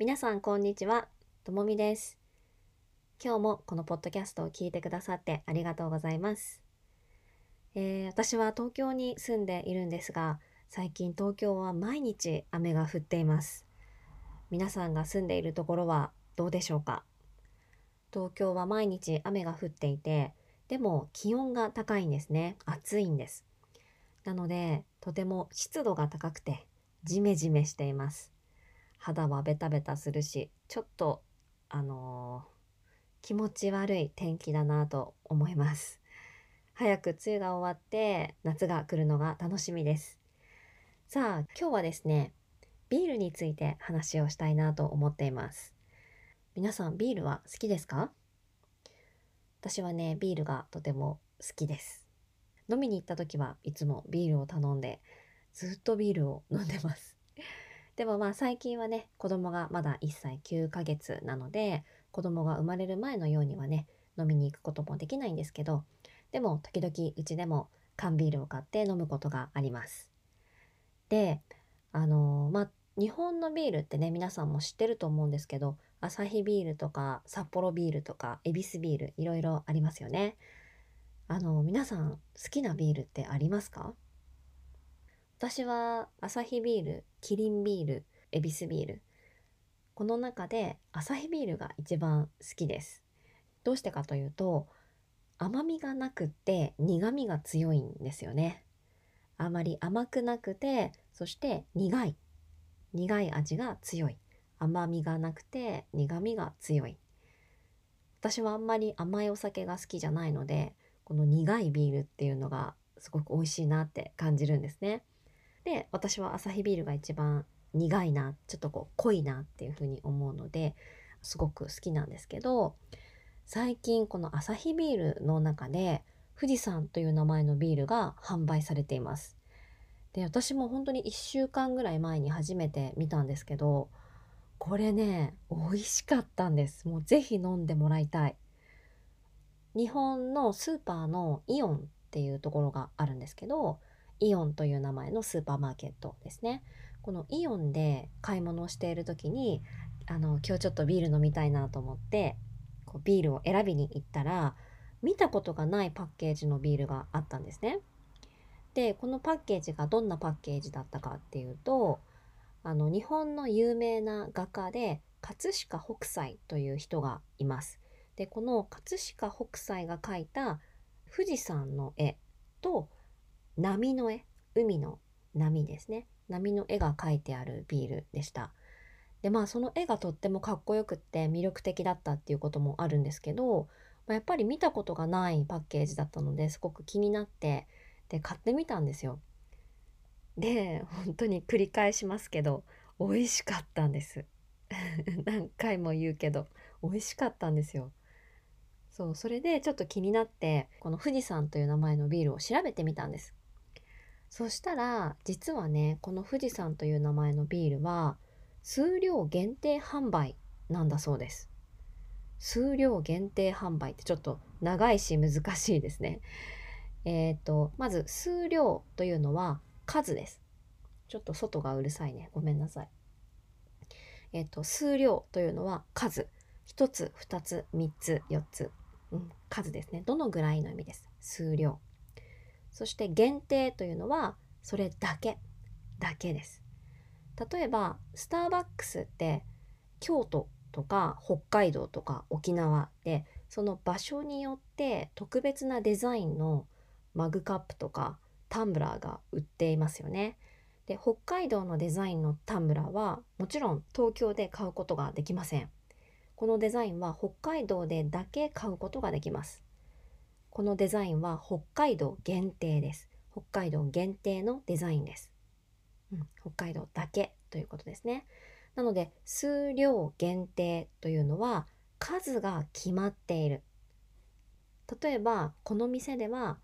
皆さんこんにちは、ともみです。今日もこのポッドキャストを聞いてくださってありがとうございます。えー私は東京に住んでいるんですが、最近東京は毎日雨が降っています。皆さんが住んでいるところはどうでしょうか？東京は毎日雨が降っていて、でも気温が高いんですね。暑いんです。なので、とても湿度が高くて、ジメジメしています。肌はベタベタするし、ちょっと、あのー気持ち悪い天気だなと思います。早く梅雨が終わって夏が来るのが楽しみです。さあ、今日はですね、ビールについて話をしたいなと思っています。皆さんビールは好きですか？私はね、ビールがとても好きです。飲みに行った時はいつもビールを頼んで、ずっとビールを飲んでます。でもまあ最近はね、子供がまだ1歳9ヶ月なので、子供が生まれる前のようにはね、飲みに行くこともできないんですけど、でも時々うちでも缶ビールを買って飲むことがあります。で、あのーまあ、日本のビールってね、皆さんも知ってると思うんですけど、アサヒビールとか札幌ビールとかエビスビールいろいろありますよね。あの、皆さん好きなビールってありますか？私はアサヒビール、キリンビール、エビスビール。この中でアサヒビールが一番好きです。どうしてかというと、甘みがなくて苦みが強いんですよね。あまり甘くなくて、そして苦い。苦い味が強い。甘みがなくて苦みが強い。私はあんまり甘いお酒が好きじゃないので、この苦いビールっていうのがすごく美味しいなって感じるんですね。で、私はアサヒビールが一番苦いな、ちょっとこう濃いなっていうふうに思うので、すごく好きなんですけど、最近このアサヒビールの中で富士山という名前のビールが販売されています。で、私も本当に1週間ぐらい前に初めて見たんですけど、これね、美味しかったんです。もうぜひ飲んでもらいたい。日本のスーパーのイオンっていうところがあるんですけど、イオンという名前のスーパーマーケットですね。このイオンで買い物をしている時に、あの、今日ちょっとビール飲みたいなと思って、こうビールを選びに行ったら、見たことがないパッケージのビールがあったんですね。で、このパッケージがどんなパッケージだったかっていうと、あの、日本の有名な画家で、葛飾北斎という人がいます。で、この葛飾北斎が描いた富士山の絵と波の絵、海の波ですね。波の絵が描いてあるビールでした。で、まあその絵がとってもかっこよくって魅力的だったっていうこともあるんですけど、まあ、やっぱり見たことがないパッケージだったのですごく気になって、で、買ってみたんですよ。で、本当に繰り返しますけど、美味しかったんです。何回も言うけど、美味しかったんですよ。そう、それでちょっと気になって、この富士山という名前のビールを調べてみたんです。そしたら、実はね、この富士山という名前のビールは、数量限定販売なんだそうです。数量限定販売ってちょっと長いし難しいですね。えっ、と、まず数量というのは数です。ちょっと外がうるさいね。ごめんなさい。えっ、と、数量というのは数。一つ、二つ、三つ、四つ。うん、数ですね。どのぐらいの意味です？数量。そして限定というのは、それだけ。だけです。例えば、スターバックスって、京都とか北海道とか沖縄で、その場所によって特別なデザインのマグカップとかタンブラーが売っていますよね。で、北海道のデザインのタンブラーはもちろん東京で買うことができません。このデザインは北海道でだけ買うことができます。このデザインは北海道限定です。北海道限定のデザインです。うん、北海道だけということですね。なので、数量限定というのは数が決まっている。例えば、この店では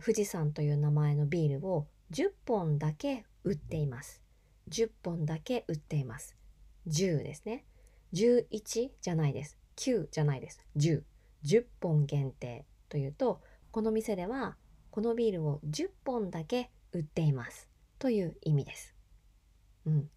富士山という名前のビールを10本だけ売っています。10本だけ売っています。10ですね。11じゃないです。9じゃないです。10。10本限定というと、この店ではこのビールを10本だけ売っています。という意味です。うん。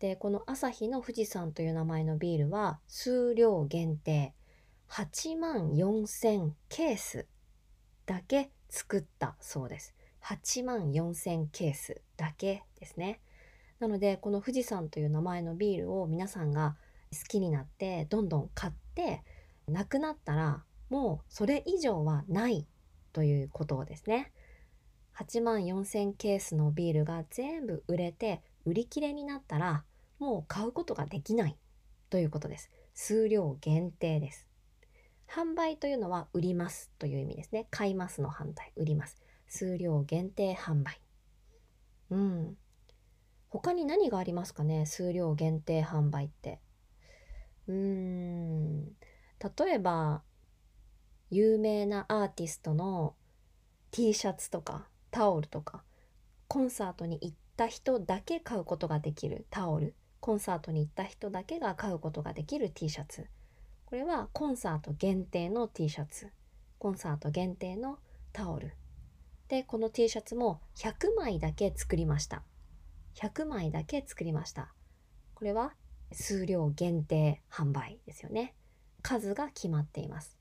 でこの朝日の富士山という名前のビールは数量限定8万4,000ケースだけ作ったそうです8万4,000ケースだけですねなのでこの富士山という名前のビールを皆さんが好きになってどんどん買ってなくなったらもうそれ以上はないということですね。8万4,000ケースのビールが全部売れて売り切れになったらもう買うことができないということです。数量限定です。販売というのは売りますという意味ですね。買いますの反対売ります。数量限定販売。うん。他に何がありますかね？数量限定販売って。うーん。例えば有名なアーティストの T シャツとかタオルとかコンサートに行った人だけ買うことができるタオル。コンサートに行った人だけが買うことができる T シャツ。これはコンサート限定の T シャツ。コンサート限定のタオル。でこの T シャツも100枚だけ作りました。100枚だけ作りました。これは数量限定販売ですよね。数が決まっています。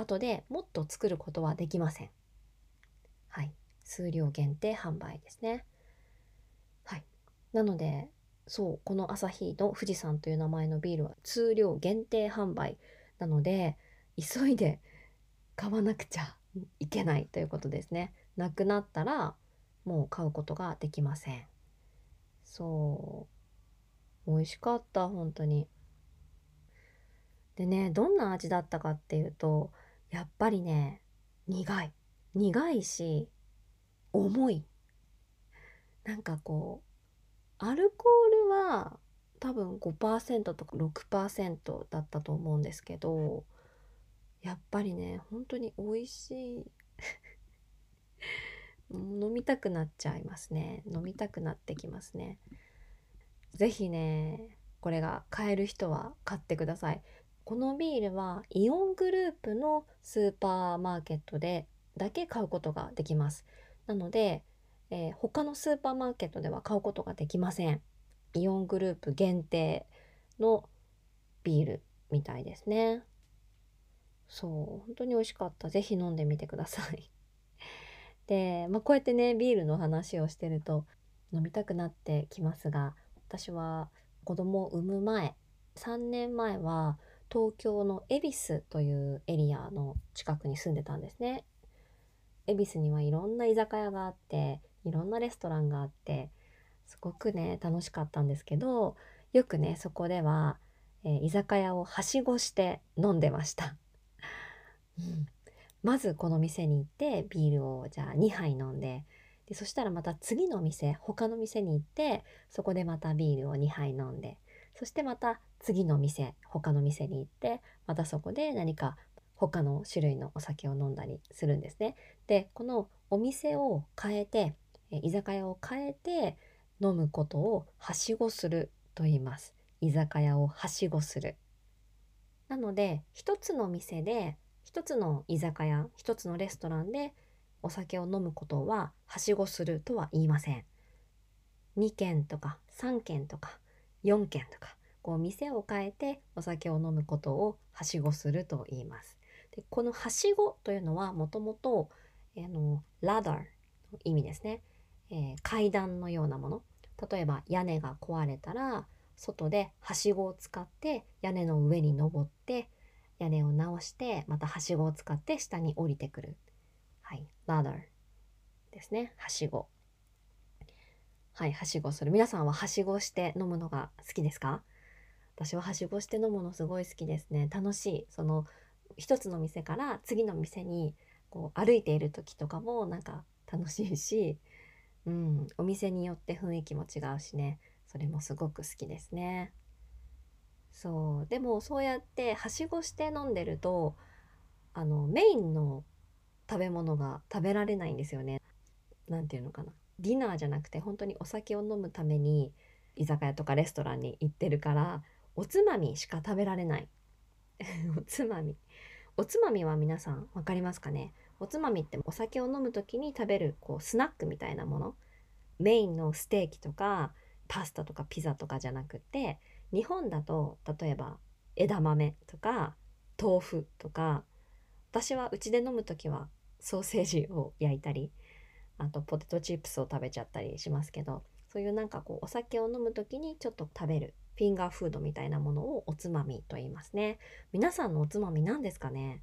後でもっと作ることはできません。はい。数量限定販売ですね。はい。なのでそうこの朝日の富士山という名前のビールは数量限定販売なので急いで買わなくちゃいけないということですね。なくなったらもう買うことができません。そう。美味しかった本当に。でねどんな味だったかっていうとやっぱりね苦い。苦いし重い。なんかこうアルコールは多分5%とか6%だったと思うんですけどやっぱりね本当に美味しい。飲みたくなっちゃいますね。飲みたくなってきますね。是非ねこれが買える人は買ってください。このビールはイオングループのスーパーマーケットでだけ買うことができます。なので、えー、他のスーパーマーケットでは買うことができません。イオングループ限定のビールみたいですね。そう本当に美味しかった。是非飲んでみてください。で、まあ、こうやってねビールの話をしてると飲みたくなってきますが私は子供を産む前3年前は東京の恵比寿というエリアの近くに住んでたんですね。恵比寿にはいろんな居酒屋があっていろんなレストランがあってすごくね楽しかったんですけどよくねそこでは、えー、居酒屋をはしごして飲んでました。うん、まずこの店に行ってビールをじゃあ2杯飲んででそしたらまた次の店他の店に行ってそこでまたビールを2杯飲んでそしてまた次の店他の店に行ってまたそこで何か他の種類のお酒を飲んだりするんですね。でこのお店を変えて居酒屋を変えて飲むことをはしごすると言います。居酒屋をはしごする。なので一つの店で一つの居酒屋一つのレストランでお酒を飲むことははしごするとは言いません。2軒とか3軒とか4軒とかこう店を変えてお酒を飲むことをはしごすると言います。でこのはしごというのはもともとラダーの意味ですね、えー、階段のようなもの。例えば屋根が壊れたら外ではしごを使って屋根の上に登って屋根を直してまたはしごを使って下に降りてくる。はい、ラダーですねはしご。はいはしごする。皆さんははしごして飲むのが好きですか？私ははしごして飲むのすごい好きですね。楽しい。その一つの店から次の店にこう歩いている時とかもなんか楽しいし、うん、お店によって雰囲気も違うしね。それもすごく好きですね。そう。でもそうやってはしごして飲んでるとあのメインの食べ物が食べられないんですよね。何て言うのかな。ディナーじゃなくて本当にお酒を飲むために居酒屋とかレストランに行ってるからおつまみしか食べられない。おつまみ。おつまみは皆さん分かりますかね？おつまみってお酒を飲む時に食べるこうスナックみたいなもの。メインのステーキとかパスタとかピザとかじゃなくて日本だと例えば枝豆とか豆腐とか私はうちで飲む時はソーセージを焼いたりあとポテトチップスを食べちゃったりしますけどそういうなんかこうお酒を飲む時にちょっと食べるフィンガーフードみたいなものをおつまみと言いますね。皆さんのおつまみ何ですかね？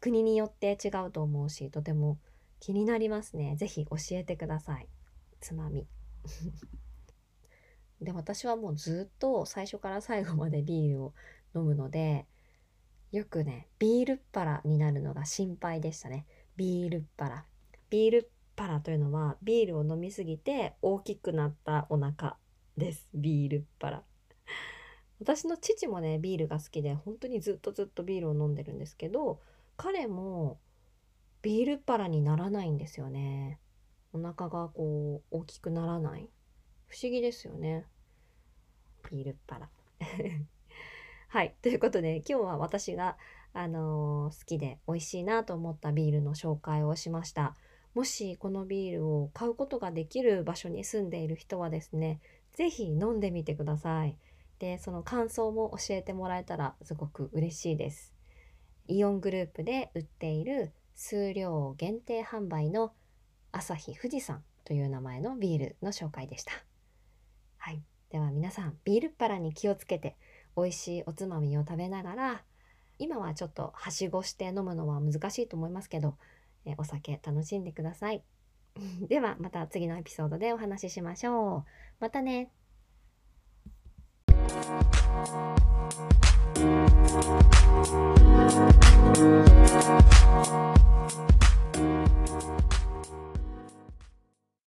国によって違うと思うしとても気になりますね。是非教えてください。つまみ。で私はもうずっと最初から最後までビールを飲むのでよくねビールっ腹になるのが心配でしたね。ビールっ腹。ビールっ腹というのはビールを飲みすぎて大きくなったお腹です。ビールっ腹私の父もねビールが好きで本当にずっとずっとビールを飲んでるんですけど彼もビールっ腹にならないんですよね。お腹がこう大きくならない。不思議ですよね。ビールっ腹 はい。ということで今日は私があのー、好きで美味しいなと思ったビールの紹介をしました。もしこのビールを買うことができる場所に住んでいる人はですね是非飲んでみてください。でその感想も教えてもらえたらすごく嬉しいです。イオングループで売っている数量限定販売の朝日富士山という名前のビールの紹介でした。はい。では皆さんビールっ腹に気をつけて美味しいおつまみを食べながら今はちょっとはしごして飲むのは難しいと思いますけどえお酒楽しんでください。ではまた次のエピソードでお話ししましょう。またね。Thank you.